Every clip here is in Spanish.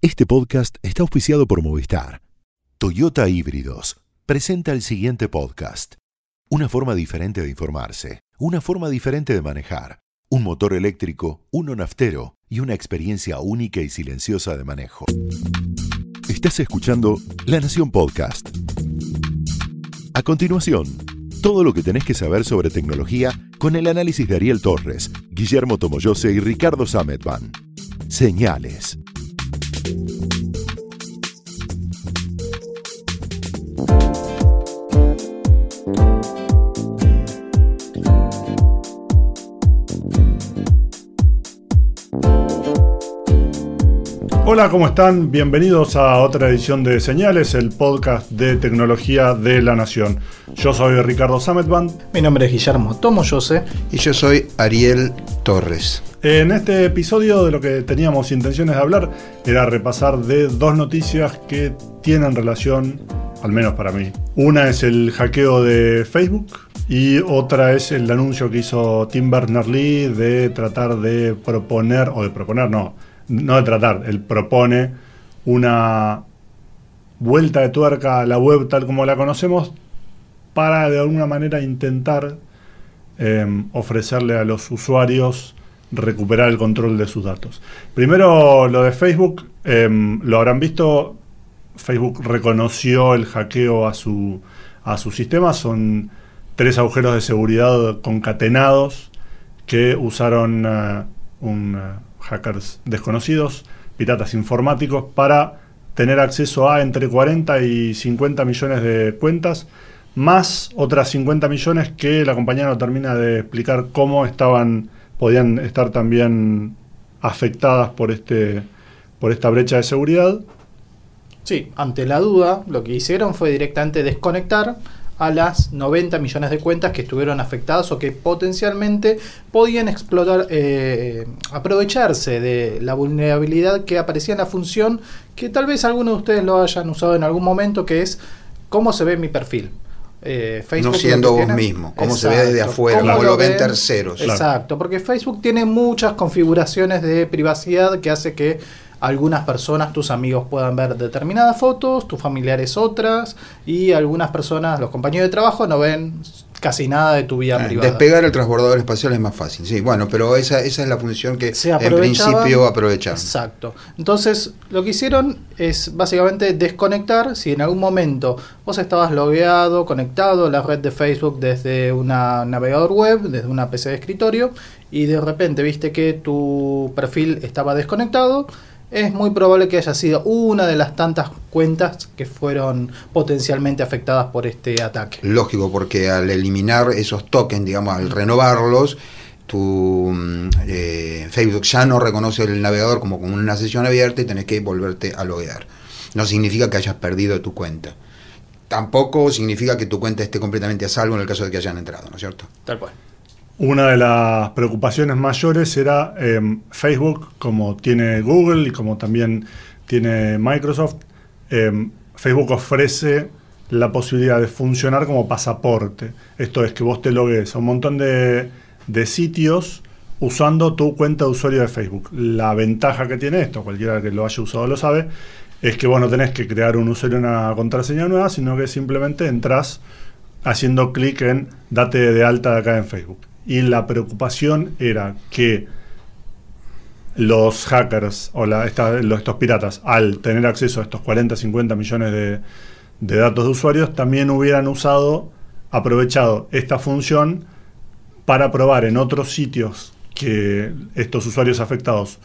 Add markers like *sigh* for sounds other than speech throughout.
Este podcast está auspiciado por Movistar. Toyota Híbridos presenta el siguiente podcast. Una forma diferente de informarse, una forma diferente de manejar, un motor eléctrico, uno naftero y una experiencia única y silenciosa de manejo. Estás escuchando La Nación Podcast. A continuación, todo lo que tenés que saber sobre tecnología con el análisis de Ariel Torres, Guillermo Tomoyose y Ricardo Sametban. Señales. you Hola, ¿cómo están? Bienvenidos a otra edición de Señales, el podcast de tecnología de la Nación. Yo soy Ricardo Sametban. Mi nombre es Guillermo Tomoyose. Y yo soy Ariel Torres. En este episodio de lo que teníamos intenciones de hablar era repasar de dos noticias que tienen relación, al menos para mí. Una es el hackeo de Facebook y otra es el anuncio que hizo Tim Berners-Lee de tratar de proponer, o de proponer, no, no de tratar, él propone una vuelta de tuerca a la web tal como la conocemos para de alguna manera intentar eh, ofrecerle a los usuarios recuperar el control de sus datos. Primero lo de Facebook, eh, lo habrán visto, Facebook reconoció el hackeo a su, a su sistema, son tres agujeros de seguridad concatenados que usaron uh, un... hackers desconocidos, piratas informáticos, para tener acceso a entre 40 y 50 millones de cuentas, más otras 50 millones que la compañía no termina de explicar cómo estaban, podían estar también afectadas por este por esta brecha de seguridad. Sí, ante la duda, lo que hicieron fue directamente desconectar a las 90 millones de cuentas que estuvieron afectadas o que potencialmente podían explotar, eh, aprovecharse de la vulnerabilidad que aparecía en la función que tal vez algunos de ustedes lo hayan usado en algún momento, que es cómo se ve mi perfil. Eh, Facebook no siendo vos mismo, cómo se ve desde afuera, cómo lo ven terceros. Exacto, porque Facebook tiene muchas configuraciones de privacidad que hace que algunas personas, tus amigos puedan ver determinadas fotos, tus familiares otras, y algunas personas, los compañeros de trabajo, no ven casi nada de tu vida eh, privada. Despegar el transbordador espacial es más fácil, sí, bueno, pero esa, esa es la función que en principio aprovechan. Exacto. Entonces, lo que hicieron es básicamente desconectar, si en algún momento vos estabas logueado, conectado a la red de Facebook desde un navegador web, desde una PC de escritorio, y de repente viste que tu perfil estaba desconectado, es muy probable que haya sido una de las tantas cuentas que fueron potencialmente afectadas por este ataque. Lógico, porque al eliminar esos tokens, digamos, al renovarlos, tu mm, eh, Facebook ya no reconoce el navegador como, como una sesión abierta y tenés que volverte a loguear. No significa que hayas perdido tu cuenta. Tampoco significa que tu cuenta esté completamente a salvo en el caso de que hayan entrado, ¿no es cierto? Tal cual. Una de las preocupaciones mayores era em, Facebook, como tiene Google y como también tiene Microsoft, em, Facebook ofrece la posibilidad de funcionar como pasaporte. Esto es que vos te logues a un montón de, de sitios usando tu cuenta de usuario de Facebook. La ventaja que tiene esto, cualquiera que lo haya usado lo sabe, es que vos no tenés que crear un usuario y una contraseña nueva, sino que simplemente entras haciendo clic en date de alta de acá en Facebook y la preocupación era que los hackers o la, estos piratas, al tener acceso a estos 40, 50 millones de, de datos de usuarios, también hubieran usado, aprovechado esta función para probar en otros sitios que estos usuarios afectados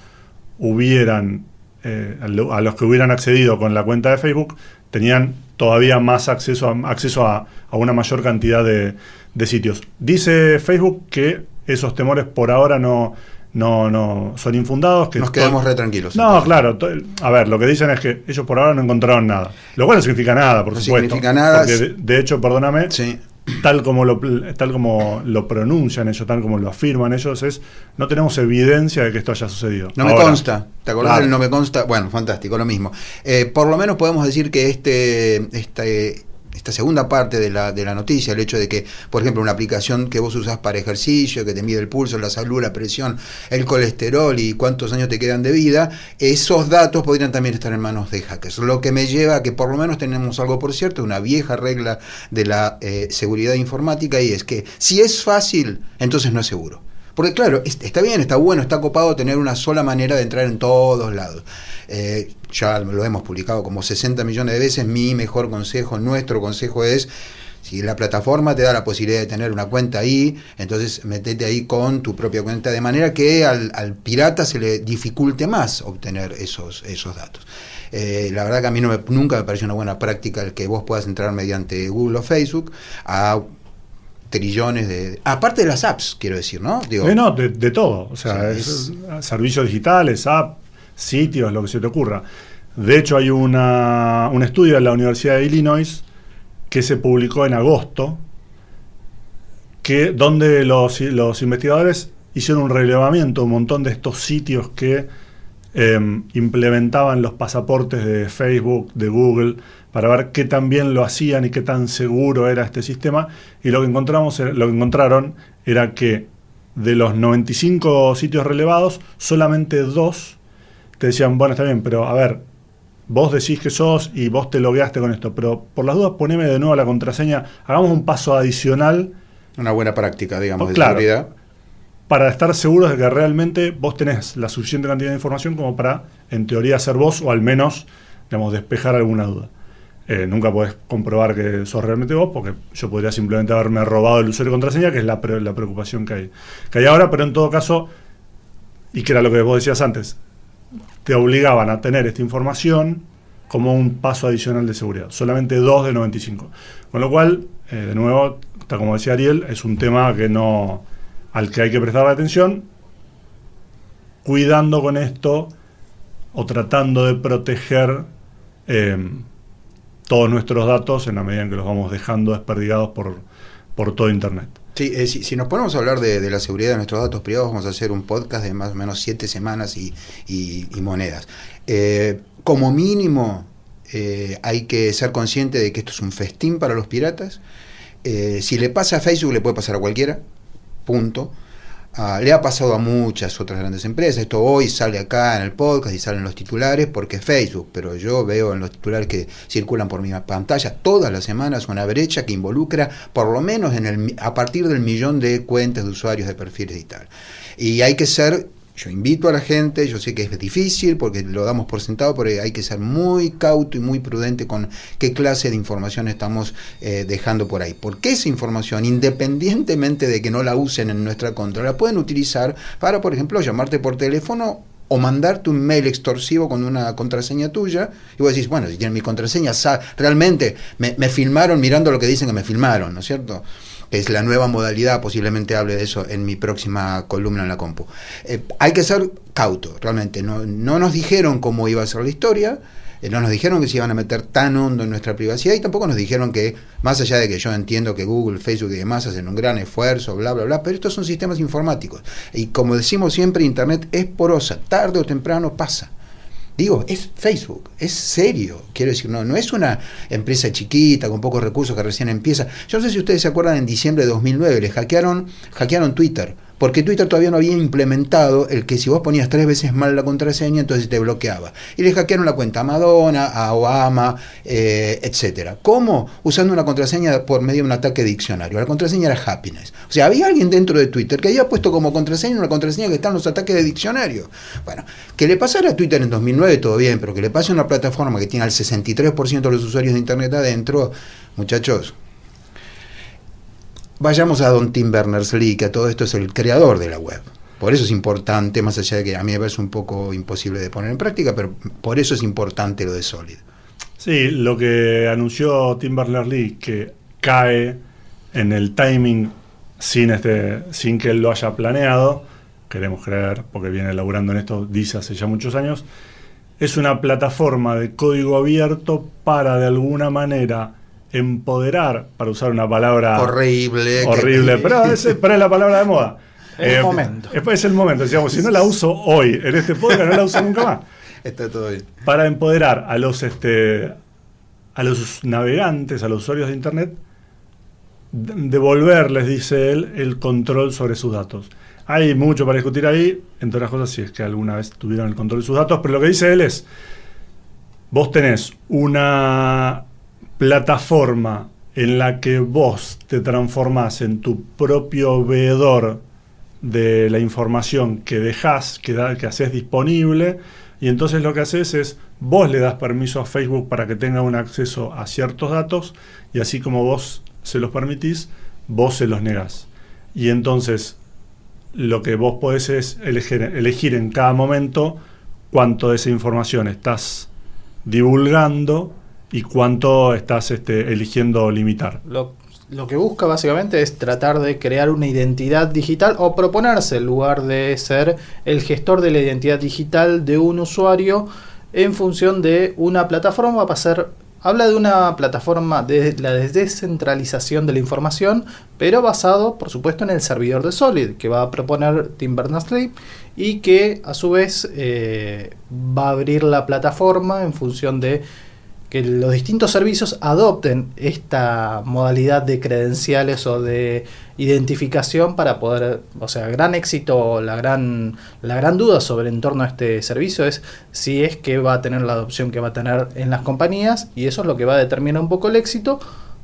hubieran, eh, a los que hubieran accedido con la cuenta de Facebook, tenían todavía más acceso a, acceso a, una mayor cantidad de, sitios. Dice Facebook que esos temores por ahora no, no, no son infundados. Que Nos quedamos re tranquilos. No, claro. A ver, lo que dicen es que ellos por ahora no encontraron nada. Lo cual no significa nada, por no supuesto. significa nada. de, de, hecho, perdóname, sí tal como lo tal como lo pronuncian ellos, tal como lo afirman ellos, es no tenemos evidencia de que esto haya sucedido. No me consta. ¿Te acordás del no me consta? Bueno, fantástico, lo mismo. Eh, por lo menos podemos decir que este, este esta segunda parte de la, de la noticia, el hecho de que, por ejemplo, una aplicación que vos usás para ejercicio, que te mide el pulso, la salud, la presión, el colesterol y cuántos años te quedan de vida, esos datos podrían también estar en manos de hackers. Lo que me lleva a que por lo menos tenemos algo por cierto, una vieja regla de la eh, seguridad informática y es que si es fácil, entonces no es seguro. Porque claro, está bien, está bueno, está copado tener una sola manera de entrar en todos lados. Eh, ya lo hemos publicado como 60 millones de veces, mi mejor consejo, nuestro consejo es, si la plataforma te da la posibilidad de tener una cuenta ahí, entonces metete ahí con tu propia cuenta, de manera que al, pirata se le dificulte más obtener esos, esos datos. Eh, la verdad que a mí no me, nunca me pareció una buena práctica el que vos puedas entrar mediante Google o Facebook a trillones de... Aparte de las apps, quiero decir, ¿no? Digo, eh, no, de, todo. O sea, servicios digitales, apps, sitios, lo que se te ocurra. De hecho, hay una, un estudio en la Universidad de Illinois que se publicó en agosto, que, donde los, investigadores hicieron un relevamiento, un montón de estos sitios que em, implementaban los pasaportes de Facebook, de Google, para ver qué tan bien lo hacían y qué tan seguro era este sistema. Y lo que, encontramos, lo que encontraron era que de los 95 sitios relevados, solamente dos te decían, bueno, está bien, pero a ver, vos decís que sos y vos te logueaste con esto, pero por las dudas poneme de nuevo la contraseña, hagamos un paso adicional. Una buena práctica, digamos, de seguridad. Para estar seguros de que realmente vos tenés la suficiente cantidad de información como para, en teoría, ser vos o al menos, digamos, despejar alguna duda. Eh, nunca podés comprobar que sos realmente vos, porque yo podría simplemente haberme robado el usuario y contraseña, que es la, la preocupación que hay, que hay ahora, pero en todo caso, y que era lo que vos decías antes, te obligaban a tener esta información como un paso adicional de seguridad. Solamente dos de 95. Con lo cual, eh, de nuevo, como decía Ariel, es un tema que no al que hay que prestar atención, cuidando con esto o tratando de proteger eh, todos nuestros datos en la medida en que los vamos dejando desperdigados por, por todo Internet. Sí, eh, si, nos ponemos a hablar de, la seguridad de nuestros datos privados, vamos a hacer un podcast de más o menos siete semanas y, monedas. Eh, como mínimo, eh, hay que ser consciente de que esto es un festín para los piratas. si le pasa a Facebook, le puede pasar a cualquiera. Punto. Ah, le ha pasado a muchas otras grandes empresas. Esto hoy sale acá en el podcast y salen los titulares porque es Facebook, pero yo veo en los titulares que circulan por mi pantalla todas las semanas una brecha que involucra por lo menos en el, a partir del millón de cuentas de usuarios de perfiles y tal. Y hay que ser yo invito a la gente, yo sé que es difícil porque lo damos por sentado, pero hay que ser muy cauto y muy prudente con qué clase de información estamos eh, dejando por ahí. Porque esa información, independientemente de que no la usen en nuestra contra, la pueden utilizar para, por ejemplo, llamarte por teléfono o mandarte un mail extorsivo con una contraseña tuya y vos decís, bueno, si tienen mi contraseña, realmente me, me filmaron mirando lo que dicen que me filmaron, ¿no es cierto? Es la nueva modalidad, posiblemente hable de eso en mi próxima columna en la compu. Eh, hay que ser cauto, realmente. No, nos dijeron cómo iba a ser la historia, eh, no nos dijeron que se iban a meter tan hondo en nuestra privacidad y tampoco nos dijeron que, más allá de que yo entiendo que Google, Facebook y demás hacen un gran esfuerzo, bla, bla, bla, pero estos son sistemas informáticos. Y como decimos siempre, Internet es porosa, tarde o temprano pasa. Digo, es Facebook, es serio. Quiero decir, no, no es una empresa chiquita con pocos recursos que recién empieza. Yo no sé si ustedes se acuerdan, en diciembre de 2009 le hackearon, hackearon Twitter porque Twitter todavía no había implementado el que si vos ponías tres veces mal la contraseña, entonces te bloqueaba. Y le hackearon la cuenta a Madonna, a Obama, eh, etc. ¿Cómo? Usando una contraseña por medio de un ataque diccionario. La contraseña era happiness. O sea, había alguien dentro de Twitter que había puesto como contraseña una contraseña que está en los ataques de diccionario. Bueno, que le pasara a Twitter en 2009 todo bien, pero que le pase a una plataforma que tiene al 63% de los usuarios de Internet adentro, muchachos, Vayamos a don Tim Berners-Lee, que a todo esto es el creador de la web. Por eso es importante, más allá de que a mí me parece un poco imposible de poner en práctica, pero por eso es importante lo de Solid. Sí, lo que anunció Tim Berners-Lee, que cae en el timing sin, este, sin que él lo haya planeado, queremos creer, porque viene laburando en esto, dice hace ya muchos años, es una plataforma de código abierto para de alguna manera empoderar, para usar una palabra horrible, horrible, pero, es, pero es la palabra de moda. *laughs* Es el eh, momento. Es, el momento. Digamos, si no la uso hoy en este podcast, no la uso nunca más. *laughs* Está todo bien. Para empoderar a los este a los navegantes, a los usuarios de Internet, devolverles, dice él, el control sobre sus datos. Hay mucho para discutir ahí, entre otras cosas, si es que alguna vez tuvieron el control de sus datos, pero lo que dice él es, vos tenés una plataforma en la que vos te transformás en tu propio veedor de la información que dejás, que, que haces disponible, y entonces lo que haces es, vos le das permiso a Facebook para que tenga un acceso a ciertos datos, y así como vos se los permitís, vos se los negás. Y entonces lo que vos podés es elegir, en cada momento cuánto de esa información estás divulgando y cuánto estás este, eligiendo limitar. Lo, que busca básicamente es tratar de crear una identidad digital o proponerse en lugar de ser el gestor de la identidad digital de un usuario en función de una plataforma para ser Habla de una plataforma de la descentralización de la información, pero basado, por supuesto, en el servidor de Solid, que va a proponer Tim Berners-Lee y que a su vez eh, va a abrir la plataforma en función de que los distintos servicios adopten esta modalidad de credenciales o de identificación para poder, o sea, gran éxito, la gran, la gran duda sobre en torno a este servicio es si es que va a tener la adopción que va a tener en las compañías y eso es lo que va a determinar un poco el éxito.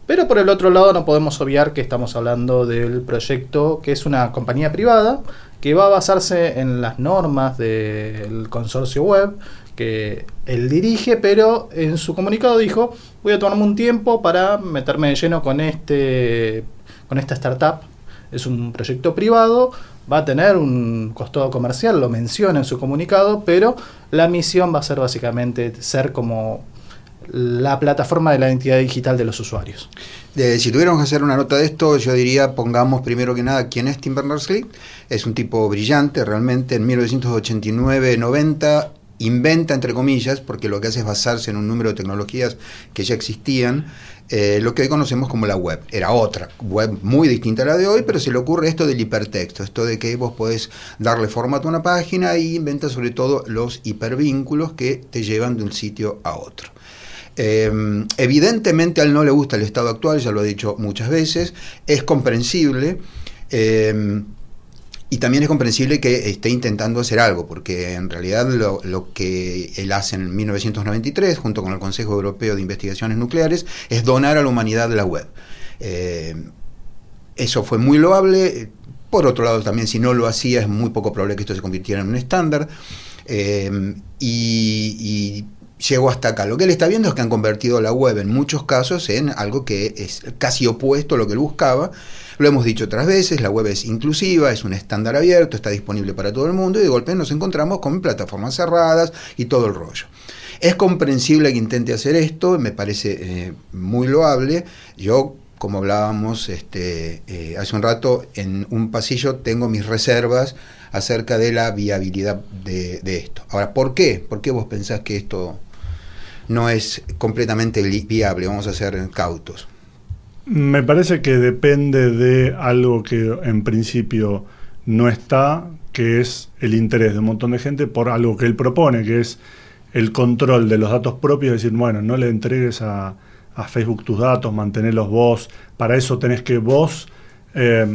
Pero por el otro lado no podemos obviar que estamos hablando del proyecto que es una compañía privada que va a basarse en las normas del consorcio web que él dirige, pero en su comunicado dijo, voy a tomarme un tiempo para meterme de lleno con, este, con esta startup. Es un proyecto privado, va a tener un costo comercial, lo menciona en su comunicado, pero la misión va a ser básicamente ser como la plataforma de la identidad digital de los usuarios. si tuviéramos que hacer una nota de esto, yo diría, pongamos primero que nada quién es Tim Berners-Lee. Es un tipo brillante, realmente. En 1989-90 inventa, entre comillas, porque lo que hace es basarse en un número de tecnologías que ya existían, eh, lo que hoy conocemos como la web. Era otra, web muy distinta a la de hoy, pero se le ocurre esto del hipertexto, esto de que vos podés darle formato a una página y inventa sobre todo los hipervínculos que te llevan de un sitio a otro. Eh, evidentemente a él no le gusta el estado actual, ya lo he dicho muchas veces, es comprensible. Eh, y también es comprensible que esté intentando hacer algo, porque en realidad lo, que él hace en 1993, junto con el Consejo Europeo de Investigaciones Nucleares, es donar a la humanidad la web. Eh, eso fue muy loable. Por otro lado, también si no lo hacía, es muy poco probable que esto se convirtiera en un estándar. Eh, y llegó hasta acá. Lo que él está viendo es que han convertido la web en muchos casos en algo que es casi opuesto a lo que él buscaba lo hemos dicho otras veces, la web es inclusiva, es un estándar abierto, está disponible para todo el mundo y de golpe nos encontramos con plataformas cerradas y todo el rollo. Es comprensible que intente hacer esto, me parece eh, muy loable. Yo, como hablábamos este, eh, hace un rato, en un pasillo tengo mis reservas acerca de la viabilidad de, de esto. Ahora, ¿por qué? ¿Por qué vos pensás que esto no es completamente viable? Vamos a ser cautos. Me parece que depende de algo que en principio no está, que es el interés de un montón de gente por algo que él propone, que es el control de los datos propios, es decir, bueno, no le entregues a, Facebook tus datos, mantenerlos vos, para eso tenés que vos eh,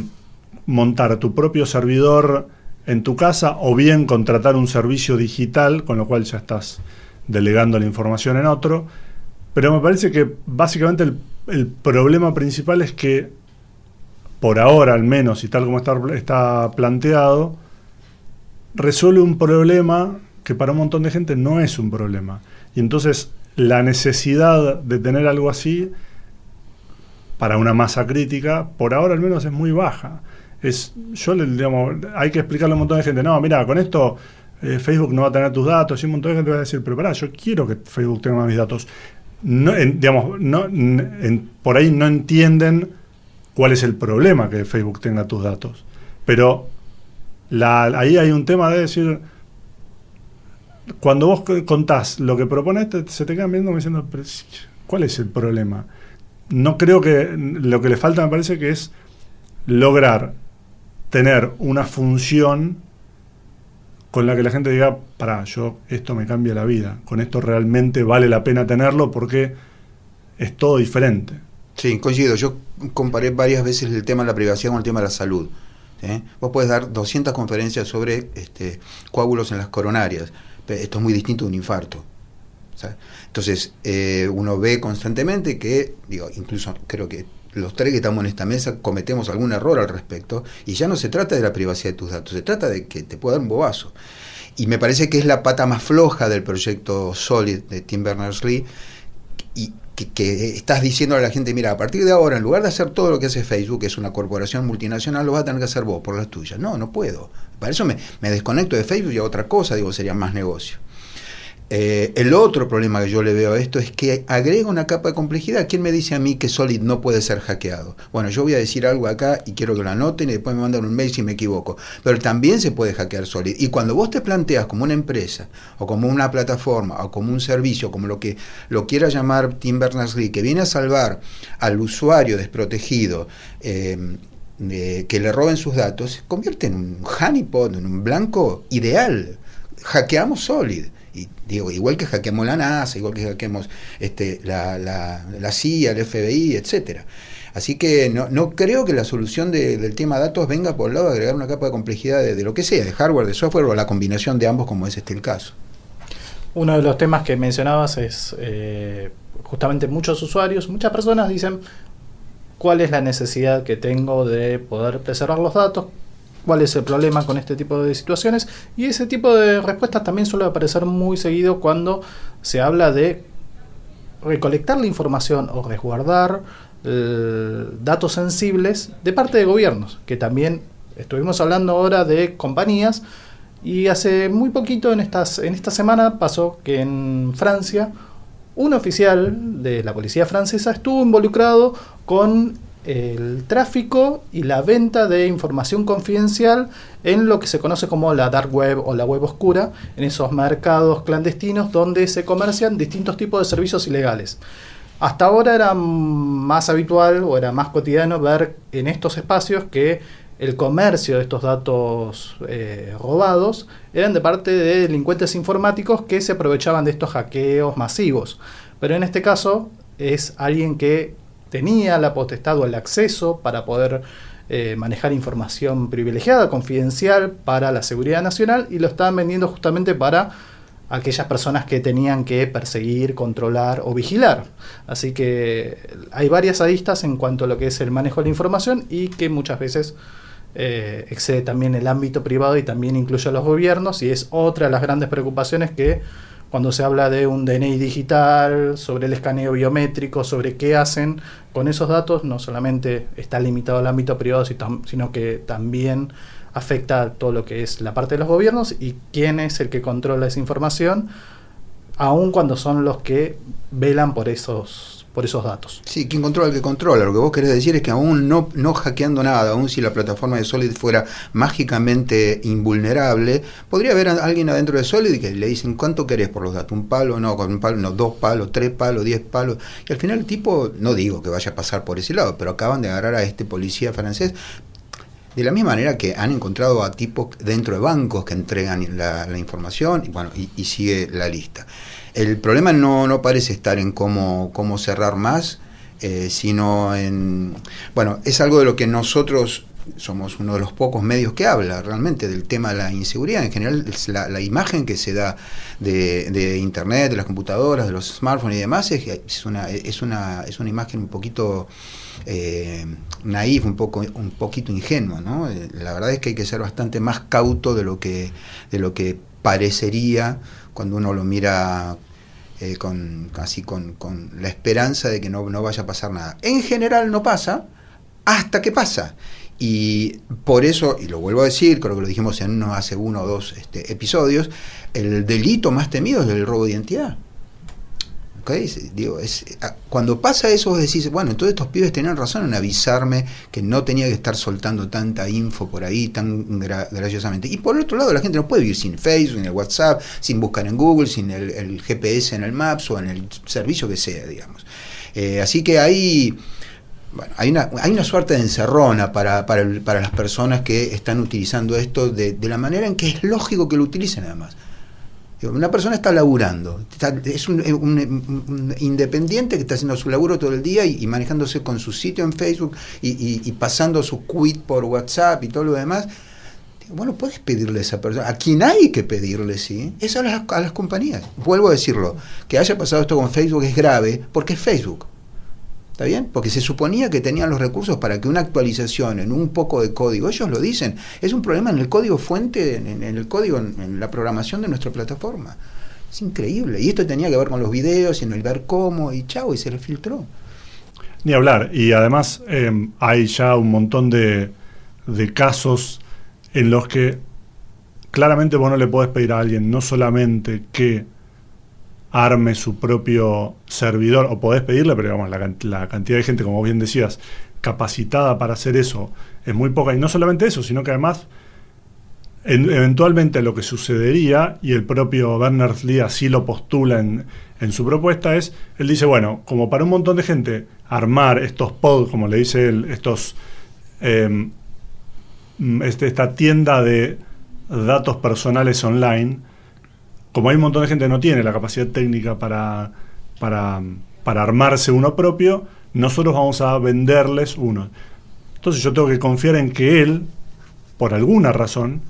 montar tu propio servidor en tu casa o bien contratar un servicio digital, con lo cual ya estás delegando la información en otro, pero me parece que básicamente el problema principal es que, por ahora al menos, y tal como está, está planteado, resuelve un problema que para un montón de gente no es un problema. Y entonces la necesidad de tener algo así para una masa crítica, por ahora al menos es muy baja. Es, yo le, hay que explicarle a un montón de gente, no, mira, con esto eh, Facebook no va a tener tus datos, y un montón de gente va a decir, pero pará, yo quiero que Facebook tenga mis datos no, digamos, no, por ahí no entienden cuál es el problema que Facebook tenga tus datos. Pero ahí hay un tema de decir, cuando vos contás lo que propones, se te quedan viendo diciendo, ¿cuál es el problema? No creo que lo que le falta me parece que es lograr tener una función con la que la gente diga, para, yo, esto me cambia la vida, con esto realmente vale la pena tenerlo porque es todo diferente. Sí, coincido. Yo comparé varias veces el tema de la privacidad con el tema de la salud. Vos puedes dar 200 conferencias sobre este, coágulos en las coronarias. Pero esto es muy distinto de un infarto. Entonces, eh, uno ve constantemente que, digo, incluso creo que los tres que estamos en esta mesa cometemos algún error al respecto, y ya no se trata de la privacidad de tus datos, se trata de que te pueda dar un bobazo. Y me parece que es la pata más floja del proyecto Solid de Tim Berners-Lee, y que, estás diciendo a la gente, mira, a partir de ahora, en lugar de hacer todo lo que hace Facebook, que es una corporación multinacional, lo vas a tener que hacer vos por las tuyas. No, no puedo. Para eso me, me desconecto de Facebook y a otra cosa, digo, sería más negocio. Eh, el otro problema que yo le veo a esto es que agrega una capa de complejidad. ¿Quién me dice a mí que Solid no puede ser hackeado? Bueno, yo voy a decir algo acá y quiero que lo anoten y después me mandan un mail si me equivoco. Pero también se puede hackear Solid. Y cuando vos te planteas como una empresa, o como una plataforma, o como un servicio, como lo que lo quiera llamar Tim Berners-Lee, que viene a salvar al usuario desprotegido, eh, que le roben sus datos, se convierte en un honeypot, en un blanco ideal. Hackeamos Solid y digo, igual que hackeamos la NASA, igual que hackeamos este, la, la, CIA, el FBI, etcétera. Así que no, no creo que la solución del tema datos venga por el lado de agregar una capa de complejidad de, lo que sea, de hardware, de software o la combinación de ambos, como es este el caso. Uno de los temas que mencionabas es eh, justamente muchos usuarios, muchas personas dicen cuál es la necesidad que tengo de poder preservar los datos, cuál es el problema con este tipo de situaciones. Y ese tipo de respuestas también suele aparecer muy seguido cuando se habla de recolectar la información o resguardar eh, datos sensibles de parte de gobiernos, que también estuvimos hablando ahora de compañías. Y hace muy poquito en, estas, en esta semana pasó que en Francia un oficial de la policía francesa estuvo involucrado con el tráfico y la venta de información confidencial en lo que se conoce como la dark web o la web oscura, en esos mercados clandestinos donde se comercian distintos tipos de servicios ilegales. Hasta ahora era más habitual o era más cotidiano ver en estos espacios que el comercio de estos datos eh, robados eran de parte de delincuentes informáticos que se aprovechaban de estos hackeos masivos. Pero en este caso es alguien que tenía la potestad o el acceso para poder eh, manejar información privilegiada, confidencial para la seguridad nacional y lo estaban vendiendo justamente para aquellas personas que tenían que perseguir, controlar o vigilar. Así que hay varias aristas en cuanto a lo que es el manejo de la información y que muchas veces eh, excede también el ámbito privado y también incluye a los gobiernos y es otra de las grandes preocupaciones que cuando se habla de un DNI digital, sobre el escaneo biométrico, sobre qué hacen con esos datos, no solamente está limitado al ámbito privado, sino que también afecta todo lo que es la parte de los gobiernos y quién es el que controla esa información, aun cuando son los que velan por esos por esos datos. Sí, quien controla el que controla. Lo que vos querés decir es que aún no, no hackeando nada, aún si la plataforma de Solid fuera mágicamente invulnerable, podría haber alguien adentro de Solid que le dicen cuánto querés por los datos, un palo, no, con un palo, no, dos palos, tres palos, diez palos. Y al final el tipo, no digo que vaya a pasar por ese lado, pero acaban de agarrar a este policía francés de la misma manera que han encontrado a tipos dentro de bancos que entregan la, información y, bueno, y sigue la lista. El problema no, no parece estar en cómo, cómo cerrar más, eh, sino en... Bueno, es algo de lo que nosotros somos uno de los pocos medios que habla realmente del tema de la inseguridad. En general, la, la imagen que se da de, de, Internet, de las computadoras, de los smartphones y demás, es, es, una, es, una, es una imagen un poquito eh, naif, un, poco, un poquito ingenua. ¿no? Eh, la verdad es que hay que ser bastante más cauto de lo que, de lo que parecería cuando uno lo mira eh, con, casi con, la esperanza de que no, no vaya a pasar nada. En general no pasa hasta que pasa. Y por eso, y lo vuelvo a decir, creo que lo dijimos en uno, hace uno o dos este, episodios, el delito más temido es el robo de identidad. Es, cuando pasa eso vos decís, bueno, entonces estos pibes tenían razón en avisarme que no tenía que estar soltando tanta info por ahí tan graciosamente. Y por otro lado, la gente no puede vivir sin Facebook, sin el WhatsApp, sin buscar en Google, sin el, GPS en el Maps o en el servicio que sea, digamos. Eh, así que ahí... Bueno, hay una, hay una suerte de encerrona para, para, para las personas que están utilizando esto de, de, la manera en que es lógico que lo utilicen además. Una persona está laburando, es un, independiente que está haciendo su laburo todo el día y, manejándose con su sitio en Facebook y, pasando su quit por WhatsApp y todo lo demás. Bueno, puedes pedirle a esa persona. A quien hay que pedirle, sí, es a a las compañías. Vuelvo a decirlo, que haya pasado esto con Facebook es grave porque es Facebook. ¿Está bien? Porque se suponía que tenían los recursos para que una actualización en un poco de código, ellos lo dicen, es un problema en el código fuente, en, el código, en, la programación de nuestra plataforma. Es increíble. Y esto tenía que ver con los videos y en el ver cómo, y chao, y se le filtró. Ni hablar. Y además em, hay ya un montón de, de casos en los que claramente vos no le podés pedir a alguien no solamente que arme su propio servidor, o podés pedirle, pero digamos, la, cantidad de gente, como bien decías, capacitada para hacer eso es muy poca. Y no solamente eso, sino que además, eventualmente lo que sucedería, y el propio Berners-Lee así lo postula en, su propuesta, es, él dice, bueno, como para un montón de gente armar estos pods, como le dice él, estos, em, este, esta tienda de datos personales online, como hay un montón de gente que no tiene la capacidad técnica para, para, armarse uno propio, nosotros vamos a venderles uno. Entonces yo tengo que confiar en que él, por alguna razón,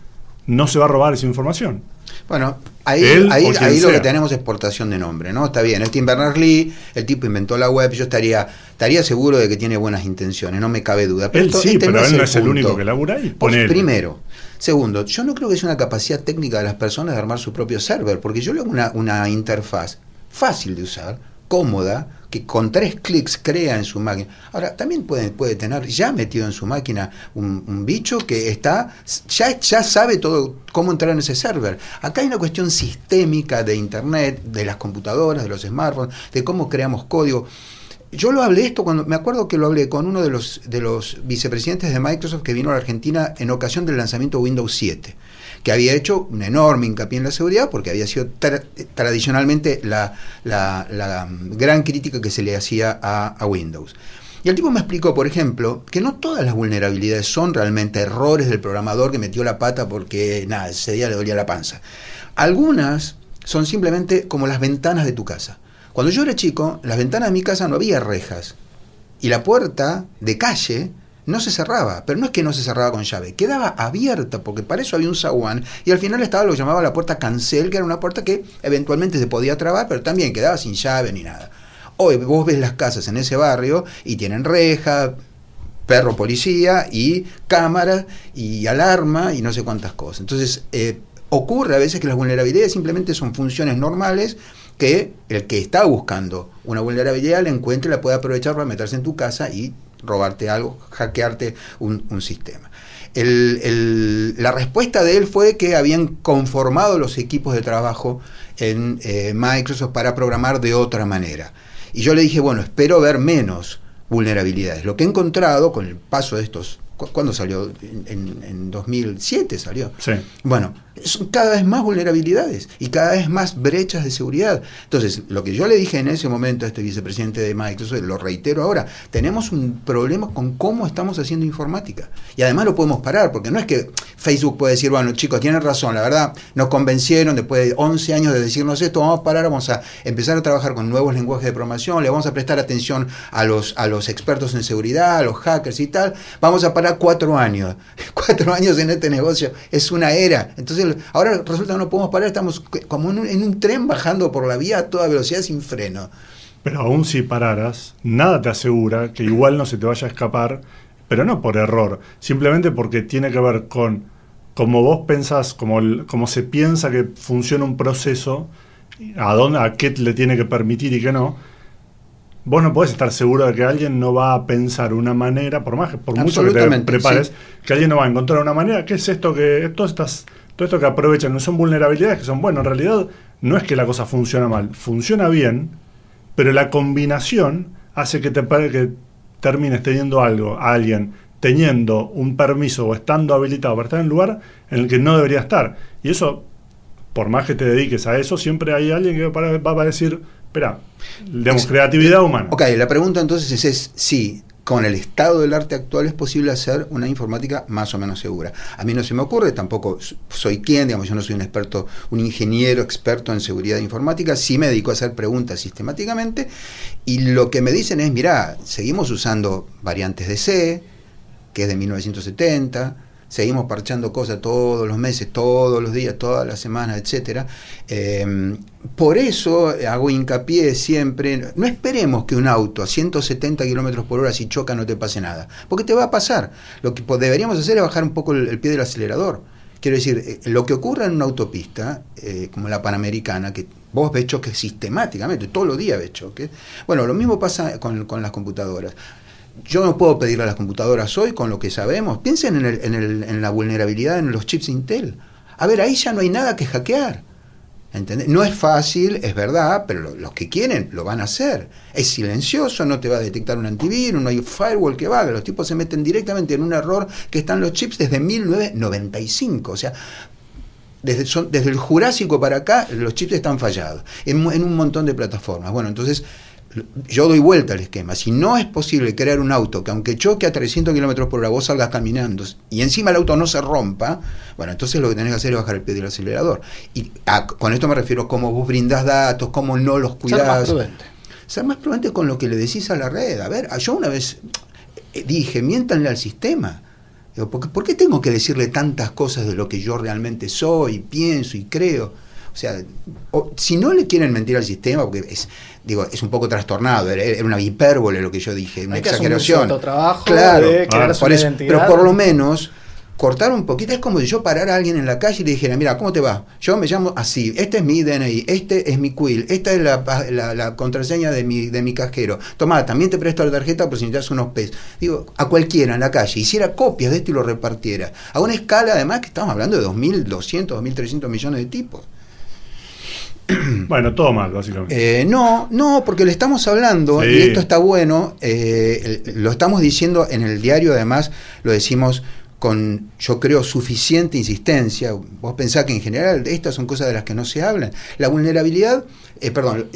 no se va a robar esa información. Bueno, ahí, ahí, lo que tenemos es exportación de nombre, ¿no? Está bien, es Tim Berners-Lee, el tipo inventó la web, yo estaría estaría seguro de que tiene buenas intenciones, no me cabe duda. Pero él sí, este pero él no es el único que labura ahí. primero, Segundo, yo no creo que sea una capacidad técnica de las personas de armar su propio server, porque yo le hago una, una interfaz fácil de usar, cómoda, que con tres clics crea en su máquina. Ahora, también puede, puede tener ya metido en su máquina un, bicho que está, ya, ya sabe todo cómo entrar en ese server. Acá hay una cuestión sistémica de Internet, de las computadoras, de los smartphones, de cómo creamos código. Yo lo hablé esto cuando, me acuerdo que lo hablé con uno de los, de los vicepresidentes de Microsoft que vino a la Argentina en ocasión del lanzamiento de Windows 7, que había hecho un enorme hincapié en la seguridad porque había sido tradicionalmente la, gran crítica que se le hacía a, Windows. Y el tipo me explicó, por ejemplo, que no todas las vulnerabilidades son realmente errores del programador que metió la pata porque, nada, ese día le dolía la panza. Algunas son simplemente como las ventanas de tu casa. Cuando yo era chico, las ventanas de mi casa no había rejas. Y la puerta de calle no se cerraba, pero no es que no se cerraba con llave, quedaba abierta, porque para eso había un zaguán, y al final estaba lo que llamaba la puerta cancel, que era una puerta que eventualmente se podía trabar, pero también quedaba sin llave ni nada. Hoy vos ves las casas en ese barrio y tienen reja, perro policía y cámara y alarma y no sé cuántas cosas. Entonces, eh, ocurre a veces que las vulnerabilidades simplemente son funciones normales que el que está buscando una vulnerabilidad la encuentre y la puede aprovechar para meterse en tu casa y robarte algo, hackearte un, sistema. la respuesta de él fue que habían conformado los equipos de trabajo en eh, Microsoft para programar de otra manera. Y yo le dije, bueno, espero ver menos vulnerabilidades. Lo que he encontrado con el paso de estos ¿Cuándo salió? En, en, 2007 salió. Sí. Bueno, son cada vez más vulnerabilidades y cada vez más brechas de seguridad. Entonces, lo que yo le dije en ese momento a este vicepresidente de Microsoft, lo reitero ahora, tenemos un problema con cómo estamos haciendo informática. Y además lo podemos parar, porque no es que Facebook puede decir, bueno, chicos, tienen razón, la verdad, nos convencieron después de 11 años de decirnos esto, vamos a parar, vamos a empezar a trabajar con nuevos lenguajes de programación, le vamos a prestar atención a los, a los expertos en seguridad, a los hackers y tal, vamos a parar cuatro años. *laughs* Cuatro años en este negocio es una era. Entonces, ahora resulta que no podemos parar, estamos como en un, tren bajando por la vía a toda velocidad sin freno. Pero aún si pararas, nada te asegura que igual no se te vaya a escapar, pero no por error, simplemente porque tiene que ver con cómo vos pensás, cómo, cómo se piensa que funciona un proceso, a, dónde, a qué le tiene que permitir y qué no vos no podés estar seguro de que alguien no va a pensar una manera, por más por mucho que te prepares, que alguien no va a encontrar una manera. ¿Qué es esto que todo estas todo esto que aprovechan no son vulnerabilidades que son bueno, en realidad no es que la cosa funciona mal, funciona bien, pero la combinación hace que te que termines teniendo algo, a alguien teniendo un permiso o estando habilitado para estar en un lugar en el que no debería estar. Y eso, por más que te dediques a eso, siempre hay alguien que va a decir, espera, digamos, creatividad humana. Ok, la pregunta entonces es, sí, con el estado del arte actual es posible hacer una informática más o menos segura. A mí no se me ocurre, tampoco soy quien, digamos, yo no soy un experto, un ingeniero experto en seguridad informática, sí me dedico a hacer preguntas sistemáticamente y lo que me dicen es, mira, seguimos usando variantes de C, que es de 1970, seguimos parchando cosas todos los meses, todos los días, todas las semanas, etcétera. Em, por eso hago hincapié siempre, no esperemos que un auto a 170 kilómetros por hora si choca no te pase nada, porque te va a pasar. Lo que deberíamos hacer es bajar un poco el, pie del acelerador. Quiero decir, eh, lo que ocurre en una autopista, eh, como la Panamericana, que vos ves choques sistemáticamente, todos los días ves choques, bueno, lo mismo pasa con, con las computadoras yo no puedo pedirle a las computadoras hoy con lo que sabemos. Piensen en, el, en, la vulnerabilidad en los chips Intel. A ver, ahí ya no hay nada que hackear. ¿Entendés? No es fácil, es verdad, pero los que quieren lo van a hacer. Es silencioso, no te va a detectar un antivirus, no hay firewall que valga. Los tipos se meten directamente en un error que están los chips desde 1995. O sea, desde, son, desde el Jurásico para acá, los chips están fallados en, en un montón de plataformas. Bueno, entonces yo doy vuelta al esquema. Si no es posible crear un auto que aunque choque a 300 kilómetros por hora vos salgas caminando y encima el auto no se rompa, bueno, entonces lo que tenés que hacer es bajar el pie del acelerador. Y con esto me refiero a cómo vos brindás datos, cómo no los cuidás. Ser más prudente. Ser más prudente con lo que le decís a la red. A ver, yo una vez eh, dije, miéntanle al sistema. ¿por qué tengo que decirle tantas cosas de lo que yo realmente soy, pienso y creo? O sea, si no le quieren mentir al sistema, porque es, digo, es un poco trastornado, era, una hipérbole lo que yo dije, una exageración. claro, pero por lo menos cortar un poquito, es como si yo parara a alguien en la calle y le dijera, mira, ¿cómo te va? Yo me llamo así, este es mi DNI, este es mi quill, esta es la, contraseña de mi, de mi cajero. Tomá, también te presto la tarjeta por si necesitas unos pes. Digo, a cualquiera en la calle, hiciera copias de esto y lo repartiera. A una escala, además, que estamos hablando de 2.200, 2.300 millones de tipos. Bueno, todo mal, básicamente. Eh, no, no, porque le estamos hablando, y esto está bueno, eh, lo estamos diciendo en el diario, además, lo decimos con, yo creo, suficiente insistencia. Vos pensás que en general estas son cosas de las que no se hablan. La vulnerabilidad, eh, perdón,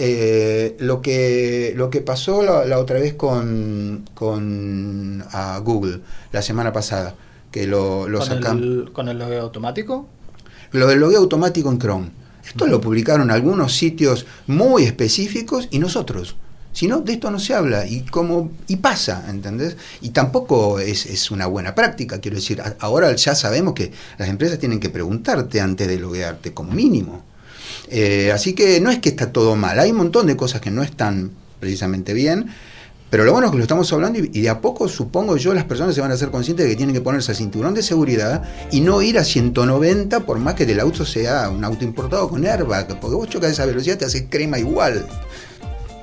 lo, que, lo que pasó la, otra vez con, con Google la semana pasada, que lo, lo ¿Con ¿Con el logueo automático? Lo del logueo automático en Chrome. Esto lo publicaron algunos sitios muy específicos y nosotros. Si no, de esto no se habla y como y pasa, ¿entendés? Y tampoco es, una buena práctica, quiero decir, ahora ya sabemos que las empresas tienen que preguntarte antes de loguearte, como mínimo. Eh, así que no es que está todo mal, hay un montón de cosas que no están precisamente bien, pero lo bueno es que lo estamos hablando y, de a poco, supongo yo, las personas se van a ser conscientes de que tienen que ponerse el cinturón de seguridad y no ir a 190 por más que el auto sea un auto importado con airbag, porque vos chocas a esa velocidad te hace crema igual.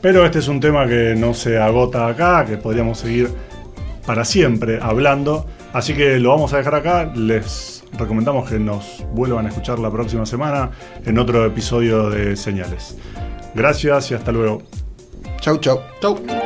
Pero este es un tema que no se agota acá, que podríamos seguir para siempre hablando. Así que lo vamos a dejar acá. Les recomendamos que nos vuelvan a escuchar la próxima semana en otro episodio de Señales. Gracias y hasta luego. Chau, chau. Chau.